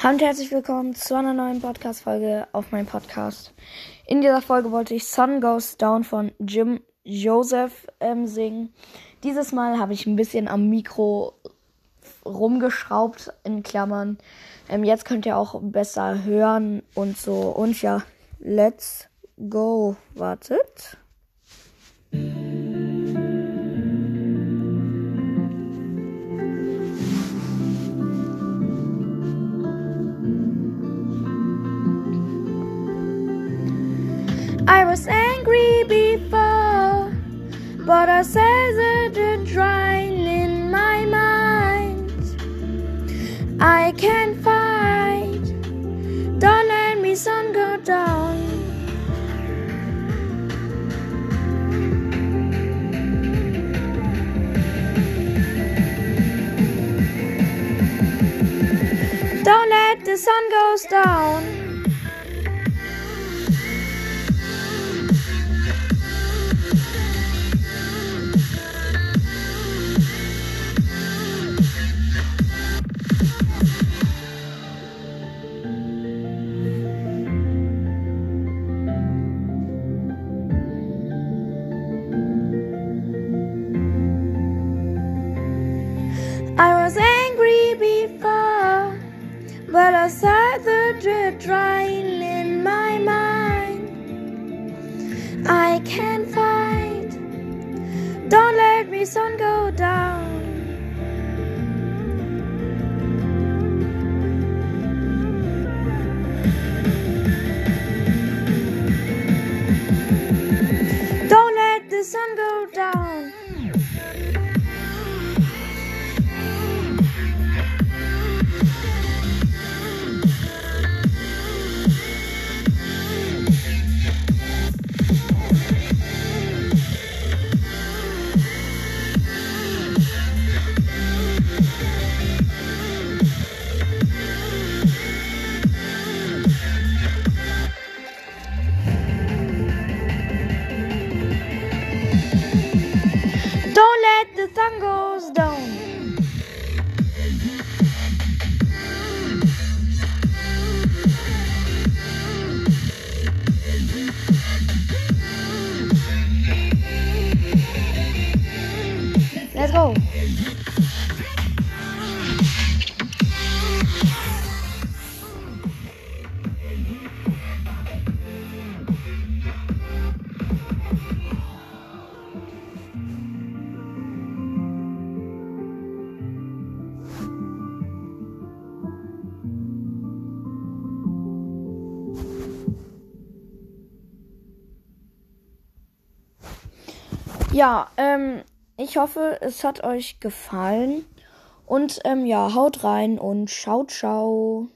Hallo und herzlich willkommen zu einer neuen Podcast-Folge auf meinem Podcast. In dieser Folge wollte ich Sun Goes Down von Jim Joseph ähm, singen. Dieses Mal habe ich ein bisschen am Mikro rumgeschraubt, in Klammern. Ähm, jetzt könnt ihr auch besser hören und so. Und ja, let's go. Wartet. Was angry before, but I said it drying in my mind. I can fight, don't let me sun go down. Don't let the sun goes down. I was angry before, but I saw the dirt drying in my mind. I can't fight, don't let me sun go down. Let's go. Ja, ähm, ich hoffe, es hat euch gefallen. Und ähm, ja, haut rein und ciao, ciao.